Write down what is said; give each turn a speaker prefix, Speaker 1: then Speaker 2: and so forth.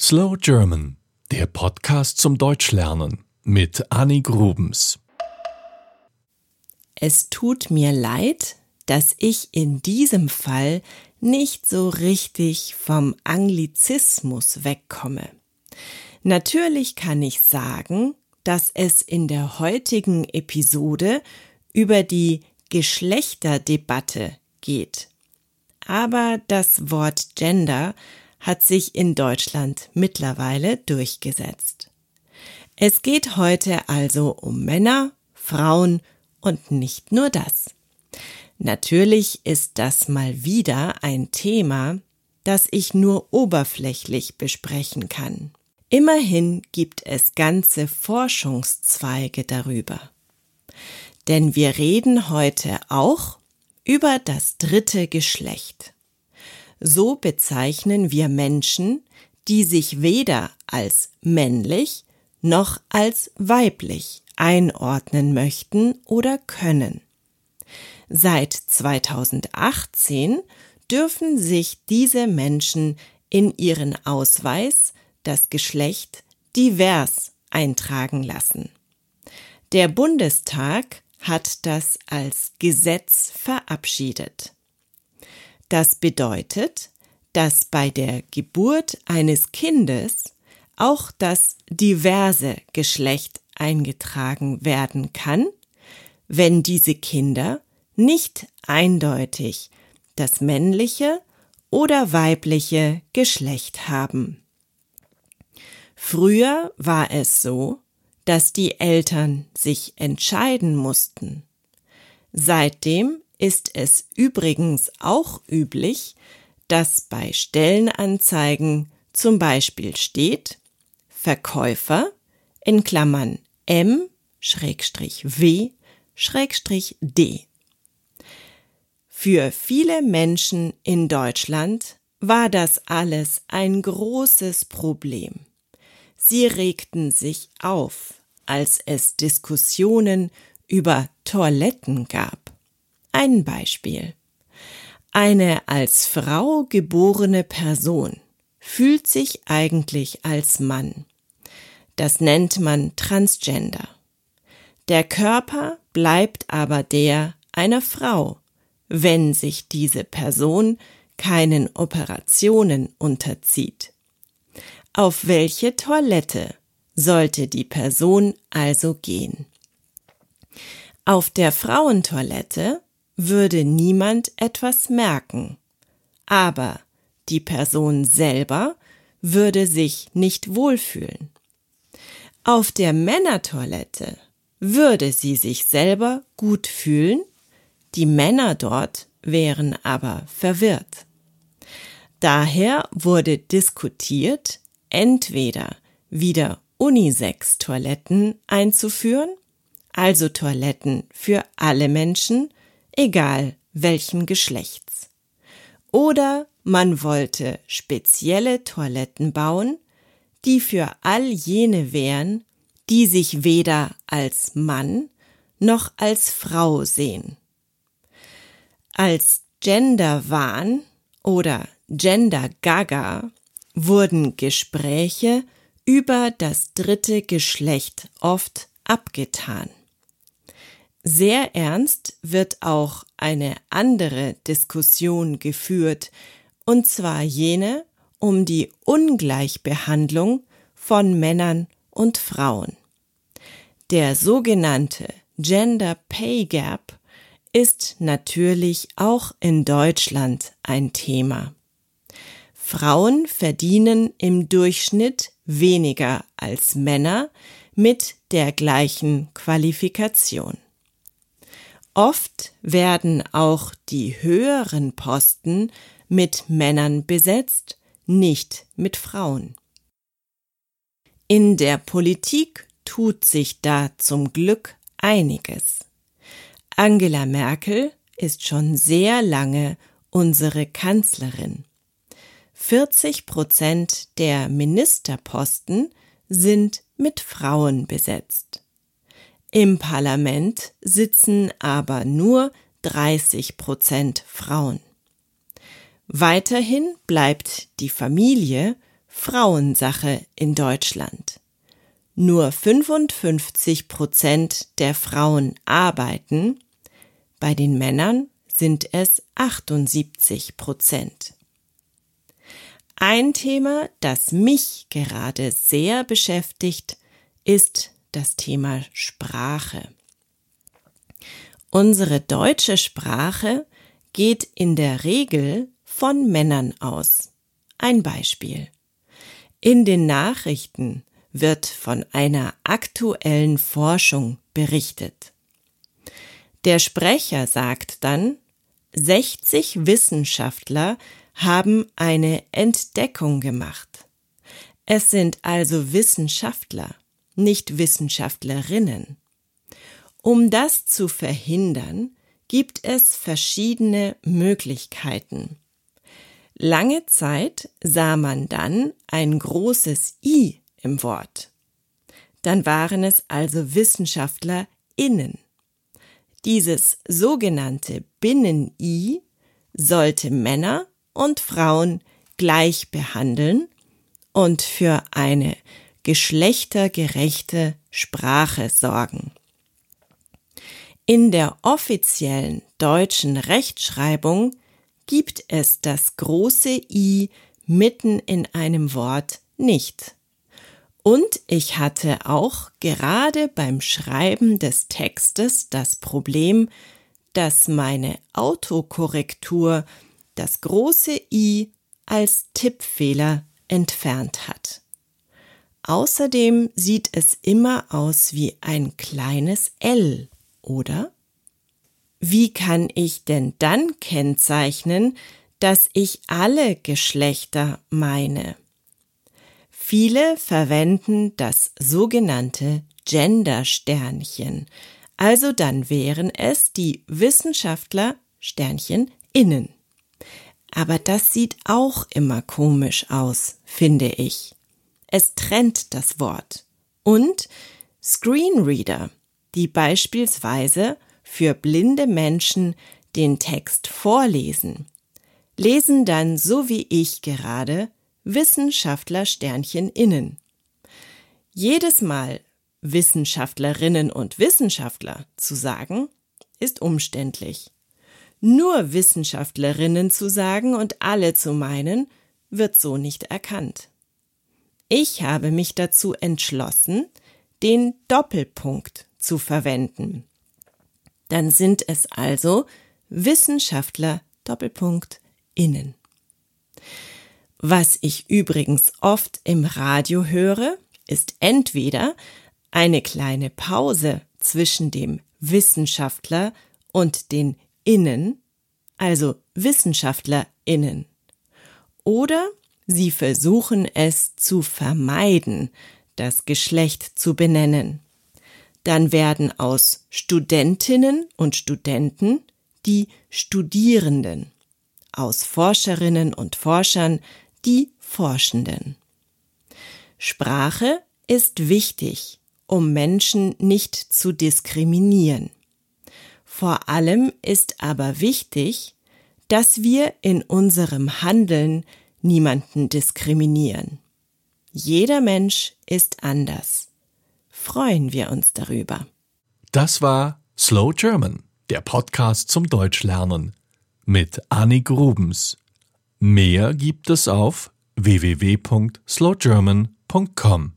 Speaker 1: Slow German, der Podcast zum Deutschlernen mit Annie Grubens.
Speaker 2: Es tut mir leid, dass ich in diesem Fall nicht so richtig vom Anglizismus wegkomme. Natürlich kann ich sagen, dass es in der heutigen Episode über die Geschlechterdebatte geht. Aber das Wort Gender hat sich in Deutschland mittlerweile durchgesetzt. Es geht heute also um Männer, Frauen und nicht nur das. Natürlich ist das mal wieder ein Thema, das ich nur oberflächlich besprechen kann. Immerhin gibt es ganze Forschungszweige darüber. Denn wir reden heute auch über das dritte Geschlecht. So bezeichnen wir Menschen, die sich weder als männlich noch als weiblich einordnen möchten oder können. Seit 2018 dürfen sich diese Menschen in ihren Ausweis das Geschlecht divers eintragen lassen. Der Bundestag hat das als Gesetz verabschiedet. Das bedeutet, dass bei der Geburt eines Kindes auch das diverse Geschlecht eingetragen werden kann, wenn diese Kinder nicht eindeutig das männliche oder weibliche Geschlecht haben. Früher war es so, dass die Eltern sich entscheiden mussten. Seitdem ist es übrigens auch üblich, dass bei Stellenanzeigen zum Beispiel steht Verkäufer in Klammern M W D. Für viele Menschen in Deutschland war das alles ein großes Problem. Sie regten sich auf, als es Diskussionen über Toiletten gab. Ein Beispiel. Eine als Frau geborene Person fühlt sich eigentlich als Mann. Das nennt man Transgender. Der Körper bleibt aber der einer Frau, wenn sich diese Person keinen Operationen unterzieht. Auf welche Toilette sollte die Person also gehen? Auf der Frauentoilette würde niemand etwas merken, aber die Person selber würde sich nicht wohlfühlen. Auf der Männertoilette würde sie sich selber gut fühlen, die Männer dort wären aber verwirrt. Daher wurde diskutiert, entweder wieder Unisex-Toiletten einzuführen, also Toiletten für alle Menschen, egal welchen Geschlechts. Oder man wollte spezielle Toiletten bauen, die für all jene wären, die sich weder als Mann noch als Frau sehen. Als Genderwahn oder Gender Gaga wurden Gespräche über das dritte Geschlecht oft abgetan. Sehr ernst wird auch eine andere Diskussion geführt, und zwar jene um die Ungleichbehandlung von Männern und Frauen. Der sogenannte Gender Pay Gap ist natürlich auch in Deutschland ein Thema. Frauen verdienen im Durchschnitt weniger als Männer mit der gleichen Qualifikation. Oft werden auch die höheren Posten mit Männern besetzt, nicht mit Frauen. In der Politik tut sich da zum Glück einiges. Angela Merkel ist schon sehr lange unsere Kanzlerin. 40 Prozent der Ministerposten sind mit Frauen besetzt. Im Parlament sitzen aber nur 30 Prozent Frauen. Weiterhin bleibt die Familie Frauensache in Deutschland. Nur 55 Prozent der Frauen arbeiten, bei den Männern sind es 78 Prozent. Ein Thema, das mich gerade sehr beschäftigt, ist das Thema Sprache. Unsere deutsche Sprache geht in der Regel von Männern aus. Ein Beispiel. In den Nachrichten wird von einer aktuellen Forschung berichtet. Der Sprecher sagt dann, 60 Wissenschaftler haben eine Entdeckung gemacht. Es sind also Wissenschaftler, nicht Wissenschaftlerinnen. Um das zu verhindern, gibt es verschiedene Möglichkeiten. Lange Zeit sah man dann ein großes I im Wort. Dann waren es also WissenschaftlerInnen. Dieses sogenannte Binnen-I sollte Männer und Frauen gleich behandeln und für eine geschlechtergerechte Sprache sorgen. In der offiziellen deutschen Rechtschreibung gibt es das große I mitten in einem Wort nicht. Und ich hatte auch gerade beim Schreiben des Textes das Problem, dass meine Autokorrektur das große I als Tippfehler entfernt hat. Außerdem sieht es immer aus wie ein kleines L, oder? Wie kann ich denn dann kennzeichnen, dass ich alle Geschlechter meine? Viele verwenden das sogenannte Gender-Sternchen, also dann wären es die Wissenschaftler Sternchen innen. Aber das sieht auch immer komisch aus, finde ich. Es trennt das Wort. Und Screenreader, die beispielsweise für blinde Menschen den Text vorlesen, lesen dann so wie ich gerade Wissenschaftler Sternchen innen. Jedes Mal Wissenschaftlerinnen und Wissenschaftler zu sagen, ist umständlich. Nur Wissenschaftlerinnen zu sagen und alle zu meinen, wird so nicht erkannt. Ich habe mich dazu entschlossen, den Doppelpunkt zu verwenden. Dann sind es also Wissenschaftler Doppelpunkt innen. Was ich übrigens oft im Radio höre, ist entweder eine kleine Pause zwischen dem Wissenschaftler und den Innen, also WissenschaftlerInnen. Oder sie versuchen es zu vermeiden, das Geschlecht zu benennen. Dann werden aus Studentinnen und Studenten die Studierenden, aus Forscherinnen und Forschern die Forschenden. Sprache ist wichtig, um Menschen nicht zu diskriminieren. Vor allem ist aber wichtig, dass wir in unserem Handeln niemanden diskriminieren. Jeder Mensch ist anders. Freuen wir uns darüber.
Speaker 1: Das war Slow German, der Podcast zum Deutschlernen mit Annik Rubens. Mehr gibt es auf www.slowgerman.com.